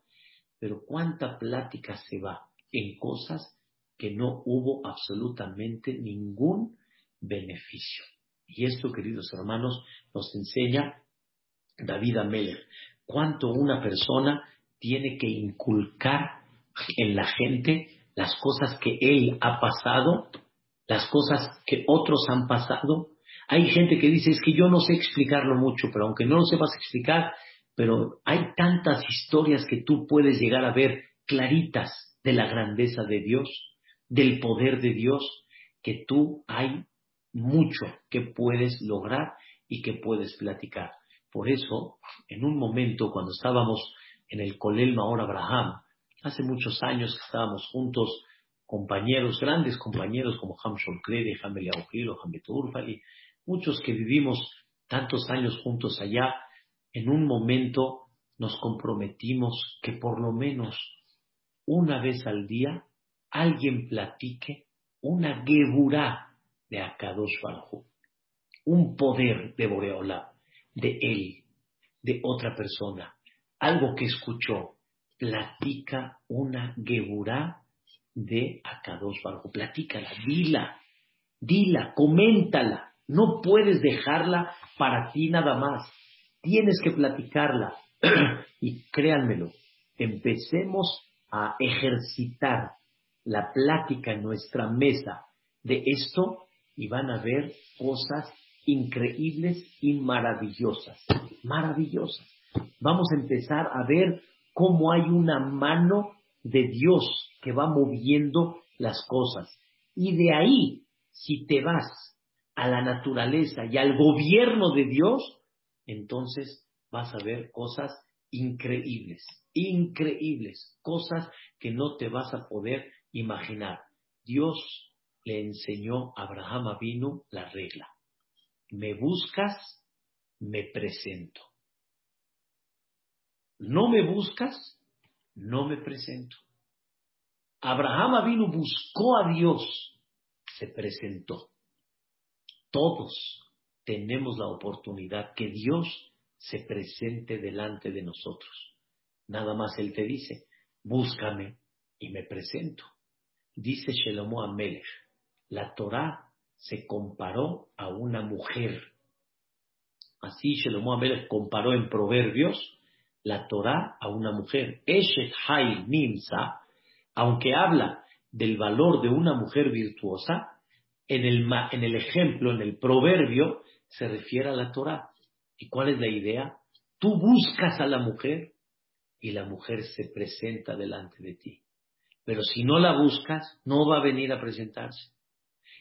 Pero ¿cuánta plática se va en cosas que no hubo absolutamente ningún beneficio? Y esto, queridos hermanos, nos enseña David Ameller. Cuánto una persona tiene que inculcar en la gente las cosas que él ha pasado, las cosas que otros han pasado. Hay gente que dice, es que yo no sé explicarlo mucho, pero aunque no lo sepas explicar, pero hay tantas historias que tú puedes llegar a ver claritas de la grandeza de Dios, del poder de Dios, que tú hay mucho que puedes lograr y que puedes platicar. Por eso, en un momento cuando estábamos en el Colel Maor Abraham, Hace muchos años que estábamos juntos, compañeros, grandes compañeros como Ham Sholklede, Ham Eliaujilo, Ham Urfali, muchos que vivimos tantos años juntos allá, en un momento nos comprometimos que por lo menos una vez al día alguien platique una geburá de Akadosh Baruj un poder de Boreola, de él, de otra persona, algo que escuchó, platica una geburá de Akadosh Baruj. Platícala, dila, dila, coméntala. No puedes dejarla para ti nada más. Tienes que platicarla. y créanmelo, empecemos a ejercitar la plática en nuestra mesa de esto y van a ver cosas increíbles y maravillosas. Maravillosas. Vamos a empezar a ver cómo hay una mano de Dios que va moviendo las cosas. Y de ahí, si te vas a la naturaleza y al gobierno de Dios, entonces vas a ver cosas increíbles, increíbles, cosas que no te vas a poder imaginar. Dios le enseñó a Abraham Avinu la regla. Me buscas, me presento no me buscas, no me presento. Abraham vino, buscó a Dios, se presentó. Todos tenemos la oportunidad que Dios se presente delante de nosotros. Nada más Él te dice, búscame y me presento. Dice Shelomo Amelech, la Torah se comparó a una mujer. Así Shelomo Amelech comparó en Proverbios la Torah a una mujer. Eshet Hay Nimsa, aunque habla del valor de una mujer virtuosa, en el, en el ejemplo, en el proverbio, se refiere a la Torah. ¿Y cuál es la idea? Tú buscas a la mujer y la mujer se presenta delante de ti. Pero si no la buscas, no va a venir a presentarse.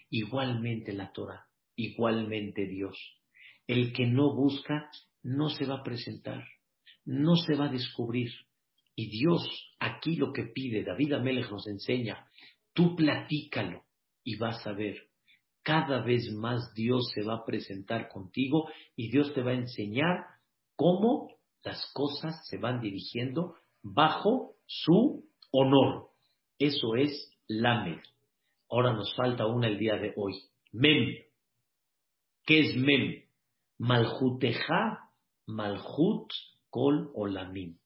Igualmente la Torah, igualmente Dios. El que no busca, no se va a presentar no se va a descubrir. Y Dios aquí lo que pide, David Amelech nos enseña, tú platícalo y vas a ver. Cada vez más Dios se va a presentar contigo y Dios te va a enseñar cómo las cosas se van dirigiendo bajo su honor. Eso es Lamed. Ahora nos falta una el día de hoy. Mem. ¿Qué es Mem? Malhuteja, Malhut Kol Olamim.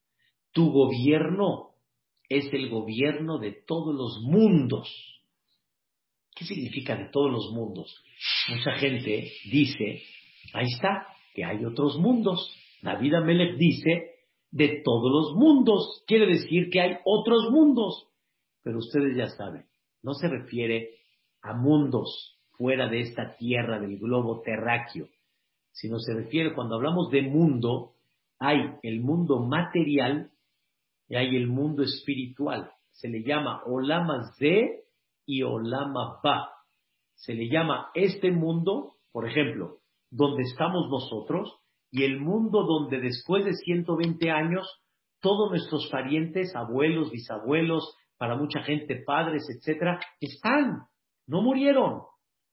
Tu gobierno es el gobierno de todos los mundos. ¿Qué significa de todos los mundos? Mucha gente dice, ahí está, que hay otros mundos. David Amelech dice, de todos los mundos. Quiere decir que hay otros mundos. Pero ustedes ya saben, no se refiere a mundos fuera de esta tierra del globo terráqueo, sino se refiere, cuando hablamos de mundo, hay el mundo material y hay el mundo espiritual. Se le llama Olama Z y Olama Ba. Se le llama este mundo, por ejemplo, donde estamos nosotros, y el mundo donde después de 120 años, todos nuestros parientes, abuelos, bisabuelos, para mucha gente, padres, etcétera, están, no murieron.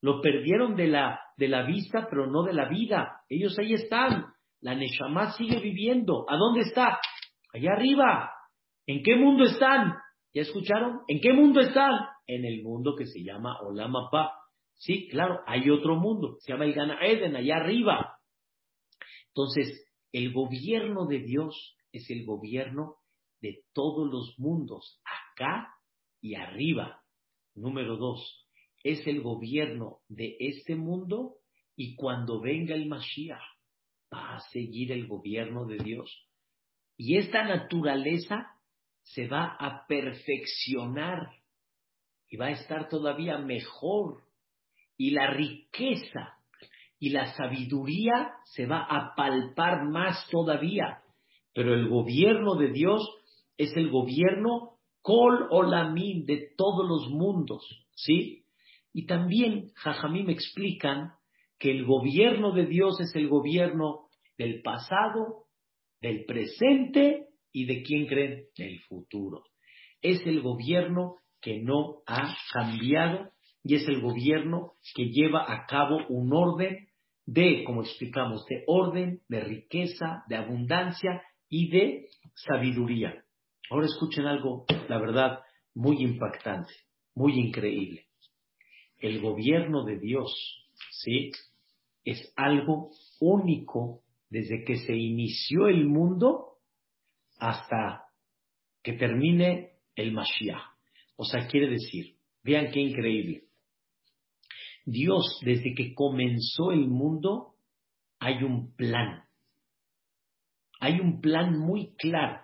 Lo perdieron de la, de la vista, pero no de la vida. Ellos ahí están. La Neshama sigue viviendo. ¿A dónde está? Allá arriba. ¿En qué mundo están? ¿Ya escucharon? ¿En qué mundo están? En el mundo que se llama Olamapa. Sí, claro, hay otro mundo, se llama el Gana Eden, allá arriba. Entonces, el gobierno de Dios es el gobierno de todos los mundos, acá y arriba. Número dos, es el gobierno de este mundo y cuando venga el Mashiach va a seguir el gobierno de Dios. Y esta naturaleza se va a perfeccionar y va a estar todavía mejor. Y la riqueza y la sabiduría se va a palpar más todavía. Pero el gobierno de Dios es el gobierno Kol Olamim de todos los mundos, ¿sí? Y también Jajamim explican que el gobierno de Dios es el gobierno del pasado, del presente y de quién creen, del futuro. Es el gobierno que no ha cambiado y es el gobierno que lleva a cabo un orden de, como explicamos, de orden, de riqueza, de abundancia y de sabiduría. Ahora escuchen algo, la verdad, muy impactante, muy increíble. El gobierno de Dios, ¿sí? Es algo único desde que se inició el mundo hasta que termine el Mashiach. O sea, quiere decir, vean qué increíble. Dios, desde que comenzó el mundo, hay un plan. Hay un plan muy claro.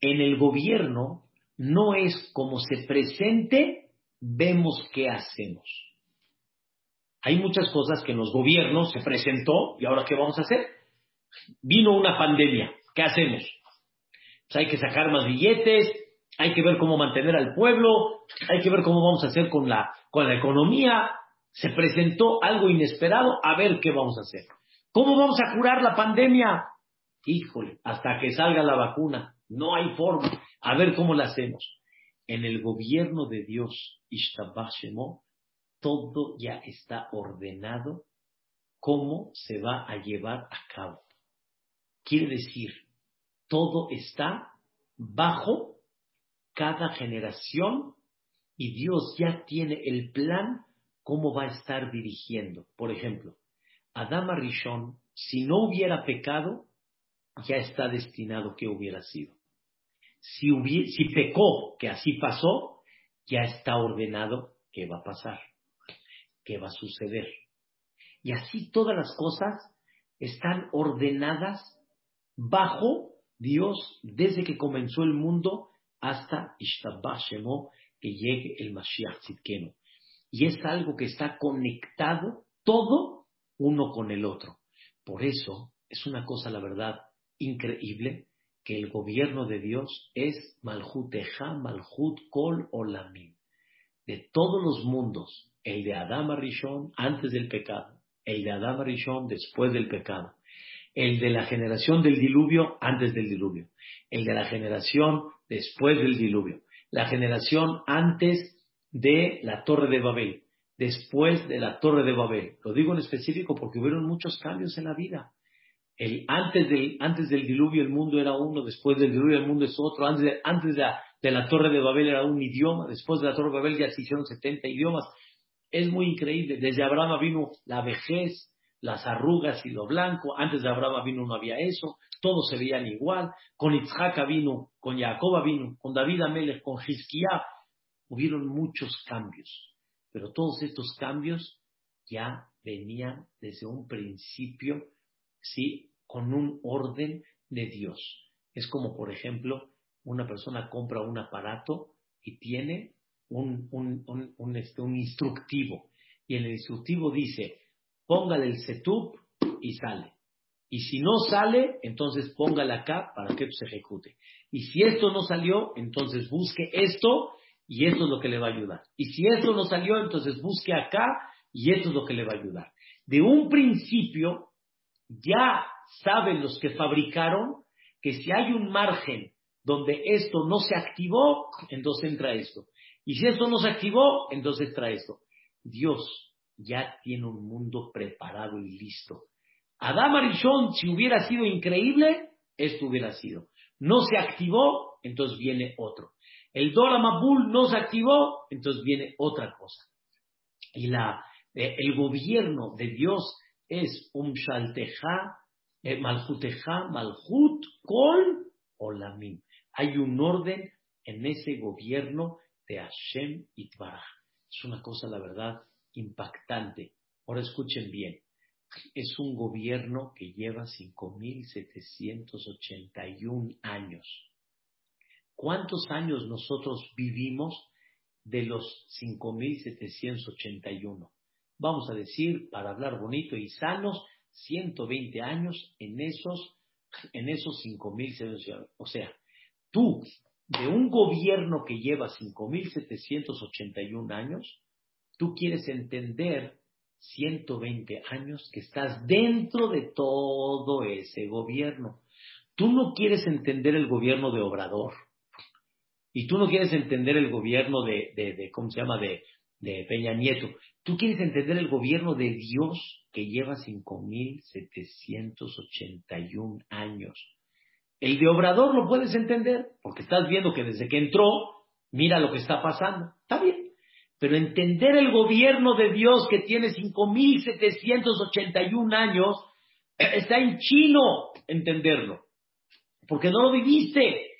En el gobierno no es como se presente, vemos qué hacemos. Hay muchas cosas que en los gobiernos se presentó y ahora qué vamos a hacer. Vino una pandemia, ¿qué hacemos? Pues hay que sacar más billetes, hay que ver cómo mantener al pueblo, hay que ver cómo vamos a hacer con la, con la economía. Se presentó algo inesperado, a ver qué vamos a hacer. ¿Cómo vamos a curar la pandemia? Híjole, hasta que salga la vacuna. No hay forma. A ver cómo la hacemos. En el gobierno de Dios, Ishtabashemo, todo ya está ordenado cómo se va a llevar a cabo. Quiere decir, todo está bajo cada generación y Dios ya tiene el plan cómo va a estar dirigiendo. Por ejemplo, Adama Rishon, si no hubiera pecado, ya está destinado que hubiera sido. Si, si pecó, que así pasó, ya está ordenado que va a pasar, que va a suceder. Y así todas las cosas están ordenadas bajo Dios desde que comenzó el mundo hasta Ishtabashemo, que llegue el Mashiach Tzidkenu. Y es algo que está conectado todo uno con el otro. Por eso es una cosa, la verdad, increíble que el gobierno de Dios es Malhut Eja, Malhut Kol Olamim. De todos los mundos, el de Adam Rishon antes del pecado, el de Adam Rishon después del pecado, el de la generación del diluvio antes del diluvio, el de la generación después del diluvio, la generación antes de la Torre de Babel, después de la Torre de Babel. Lo digo en específico porque hubieron muchos cambios en la vida. El, antes, del, antes del diluvio el mundo era uno, después del diluvio el mundo es otro, antes, de, antes de, la, de la Torre de Babel era un idioma, después de la Torre de Babel ya se hicieron 70 idiomas. Es muy increíble. Desde Abraham vino la vejez, las arrugas y lo blanco. Antes de Abraham vino no había eso. Todos se veían igual. Con Itzhak vino, con Jacob vino, con David Amelech, con Hizkiah. Hubieron muchos cambios. Pero todos estos cambios ya venían desde un principio ¿sí? Con un orden de Dios. Es como, por ejemplo, una persona compra un aparato y tiene un, un, este, un instructivo. Y el instructivo dice, póngale el setup y sale. Y si no sale, entonces póngale acá para que se ejecute. Y si esto no salió, entonces busque esto y esto es lo que le va a ayudar. Y si esto no salió, entonces busque acá y esto es lo que le va a ayudar. De un principio, ya saben los que fabricaron que si hay un margen donde esto no se activó, entonces entra esto. Y si esto no se activó, entonces entra esto. Dios ya tiene un mundo preparado y listo. Adam Arishon, si hubiera sido increíble, esto hubiera sido. No se activó, entonces viene otro. El Dora Mabul no se activó, entonces viene otra cosa. Y la, eh, el gobierno de Dios es un shalteja, eh, malhuteja, malhut, kol, olamim. Hay un orden en ese gobierno de Hashem y Tbaraj. Es una cosa, la verdad, impactante. Ahora escuchen bien. Es un gobierno que lleva 5.781 años. ¿Cuántos años nosotros vivimos de los 5.781? Vamos a decir, para hablar bonito y sanos, 120 años en esos, en esos 5.781. O sea, tú, de un gobierno que lleva 5.781 años, tú quieres entender 120 años que estás dentro de todo ese gobierno. Tú no quieres entender el gobierno de Obrador. Y tú no quieres entender el gobierno de, de, ¿cómo se llama?, de, de Peña Nieto. Tú quieres entender el gobierno de Dios que lleva 5.781 años. El de Obrador lo puedes entender, porque estás viendo que desde que entró, mira lo que está pasando. Está bien. Pero entender el gobierno de Dios que tiene 5.781 años, está en chino entenderlo, porque no lo viviste.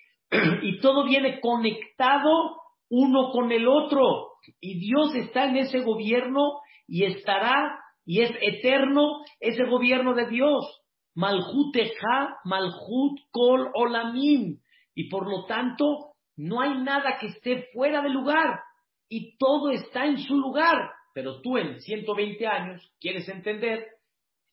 Y todo viene conectado uno con el otro. Y Dios está en ese gobierno y estará y es eterno ese gobierno de Dios. Malhut Eja, Malhut Kol Olamim. Y por lo tanto, no hay nada que esté fuera de lugar. Y todo está en su lugar. Pero tú en 120 años quieres entender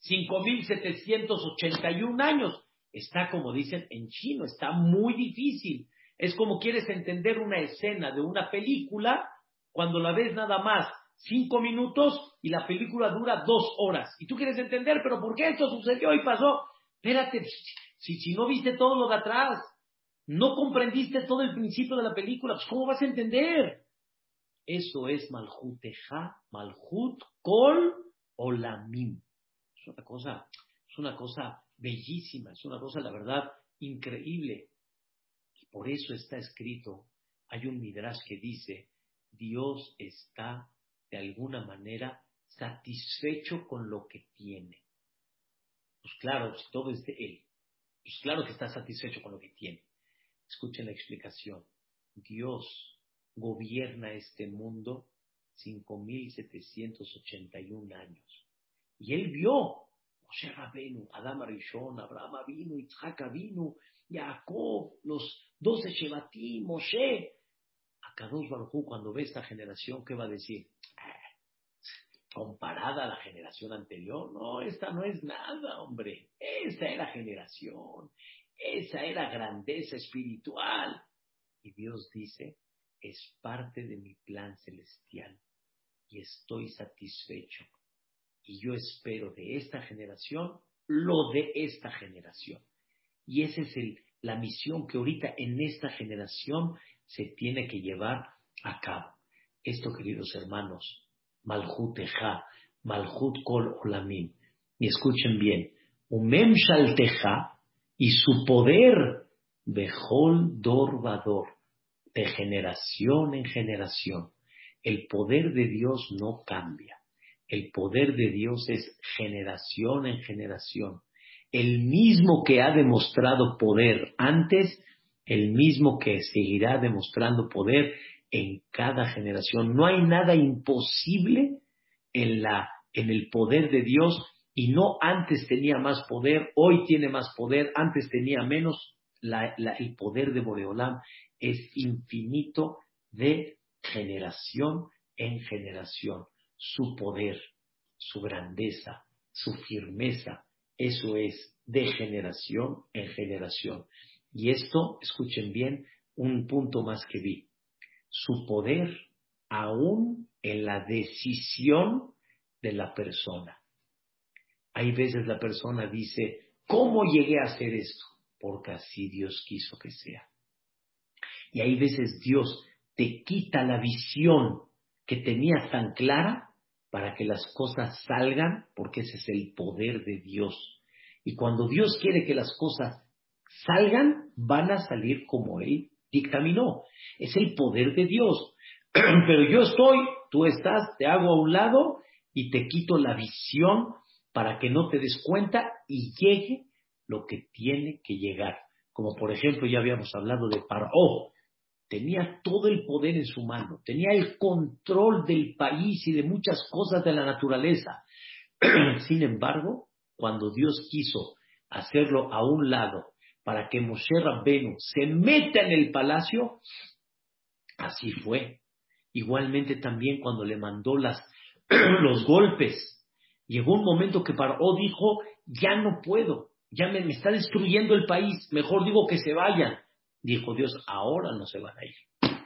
5.781 años. Está, como dicen en chino, está muy difícil. Es como quieres entender una escena de una película cuando la ves nada más cinco minutos y la película dura dos horas. Y tú quieres entender, pero ¿por qué esto sucedió y pasó? Espérate, si, si no viste todo lo de atrás, no comprendiste todo el principio de la película, pues ¿cómo vas a entender? Eso es Malhuteja, Malhut, Kol o Lamim. Es una cosa, es una cosa bellísima, es una cosa, la verdad, increíble. Y por eso está escrito, hay un midrash que dice, Dios está de alguna manera satisfecho con lo que tiene. Pues claro, si todo es de Él, pues claro que está satisfecho con lo que tiene. Escuchen la explicación. Dios gobierna este mundo 5.781 años. Y Él vio Moshe Rabenu, Adam Arishon, Abraham vino, Yitzhak vino, Jacob, los doce Shevatim, Moshe. A Kadosh Baruj cuando ve esta generación, ¿qué va a decir? Comparada a la generación anterior. No, esta no es nada, hombre. Esa era generación. Esa era grandeza espiritual. Y Dios dice, es parte de mi plan celestial y estoy satisfecho. Y yo espero de esta generación lo de esta generación. Y esa es la misión que ahorita en esta generación se tiene que llevar a cabo. Esto, queridos hermanos, Malhut Eja, Malhut Kol Olamim. Y escuchen bien, Umem Shalteja y su poder, Bejol Dor Vador, de generación en generación. El poder de Dios no cambia. El poder de Dios es generación en generación. El mismo que ha demostrado poder antes, el mismo que seguirá demostrando poder en cada generación. No hay nada imposible en, la, en el poder de Dios y no antes tenía más poder, hoy tiene más poder, antes tenía menos. el poder de Boreolam es infinito de generación en generación. Su poder, su grandeza, su firmeza, eso es de generación en generación. Y esto, escuchen bien, un punto más que vi su poder aún en la decisión de la persona. Hay veces la persona dice, ¿cómo llegué a hacer esto? Porque así Dios quiso que sea. Y hay veces Dios te quita la visión que tenías tan clara para que las cosas salgan, porque ese es el poder de Dios. Y cuando Dios quiere que las cosas salgan, van a salir como Él dictaminó. Es el poder de Dios. Pero yo estoy, tú estás, te hago a un lado y te quito la visión para que no te des cuenta y llegue lo que tiene que llegar. Como por ejemplo ya habíamos hablado de Paró. Tenía todo el poder en su mano, tenía el control del país y de muchas cosas de la naturaleza. Sin embargo, cuando Dios quiso hacerlo a un lado para que Moshe Rabbenu se meta en el palacio, así fue. Igualmente también cuando le mandó los golpes, llegó un momento que Paró dijo, ya no puedo, ya me, me, está destruyendo el país, mejor digo que se vayan. Dijo Dios, ahora no se van a ir.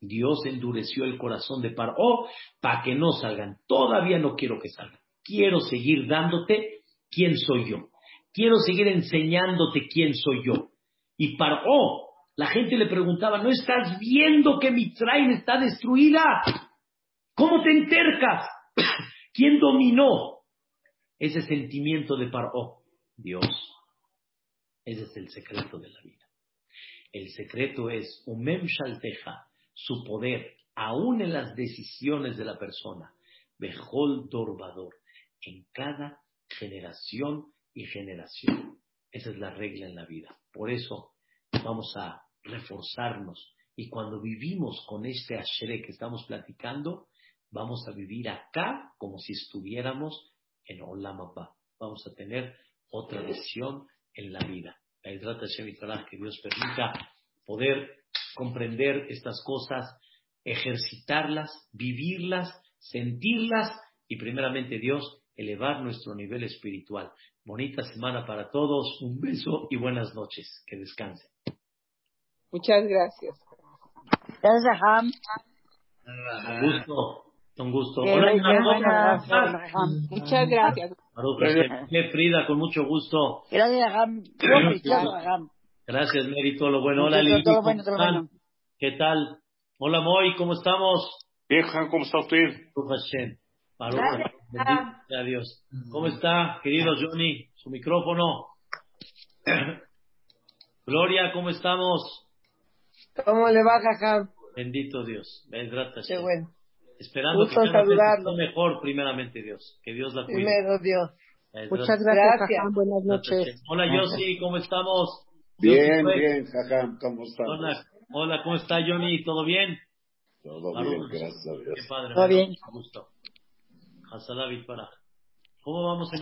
Dios endureció el corazón de Paró para que no salgan. Todavía no quiero que salgan. Quiero seguir dándote quién soy yo. Quiero seguir enseñándote quién soy yo. Y Paró, la gente le preguntaba, ¿no estás viendo que mi train está destruida? ¿Cómo te entercas? ¿Quién dominó ese sentimiento de Paró? Dios. Ese es el secreto de la vida. El secreto es Umem Shalteja, su poder, aún en las decisiones de la persona. Bejol Dorbador, en cada generación y generación. Esa es la regla en la vida. Por eso vamos a reforzarnos. Y cuando vivimos con este Ashere que estamos platicando, vamos a vivir acá como si estuviéramos en Olam. Vamos a tener otra visión en la vida. La hidrata que Dios permita poder comprender estas cosas, ejercitarlas, vivirlas, sentirlas y primeramente Dios elevar nuestro nivel espiritual. Bonita semana para todos, un beso y buenas noches. Que descansen. Muchas gracias. Gracias, Ham. Un gusto. Un gusto. Hola, Muchas gracias. Frida, con mucho gusto. Gracias, Ham. Gracias, Mary, todo lo bueno. Hola, Lili. ¿Qué tal? Hola, Moy, ¿cómo estamos? Bien, ¿cómo está usted? Gracias a Dios. ¿Cómo está, querido Johnny? Su micrófono. Gloria, ¿cómo estamos? ¿Cómo le va, Jajam? Bendito Dios. Qué bueno. Esperando Gusto que saludarlo. mejor, primeramente Dios. Que Dios la cuide. Primero Dios. Muchas gracias, Jajam. Buenas noches. Hola, Yossi, ¿cómo estamos? Bien, bien, Jajam, ¿cómo estás? Hola, hola, ¿cómo está Johnny? ¿Todo bien? Todo bien, gracias a Dios. Qué padre. Todo bien. Gusto. Hasalavi para. ¿Cómo vamos a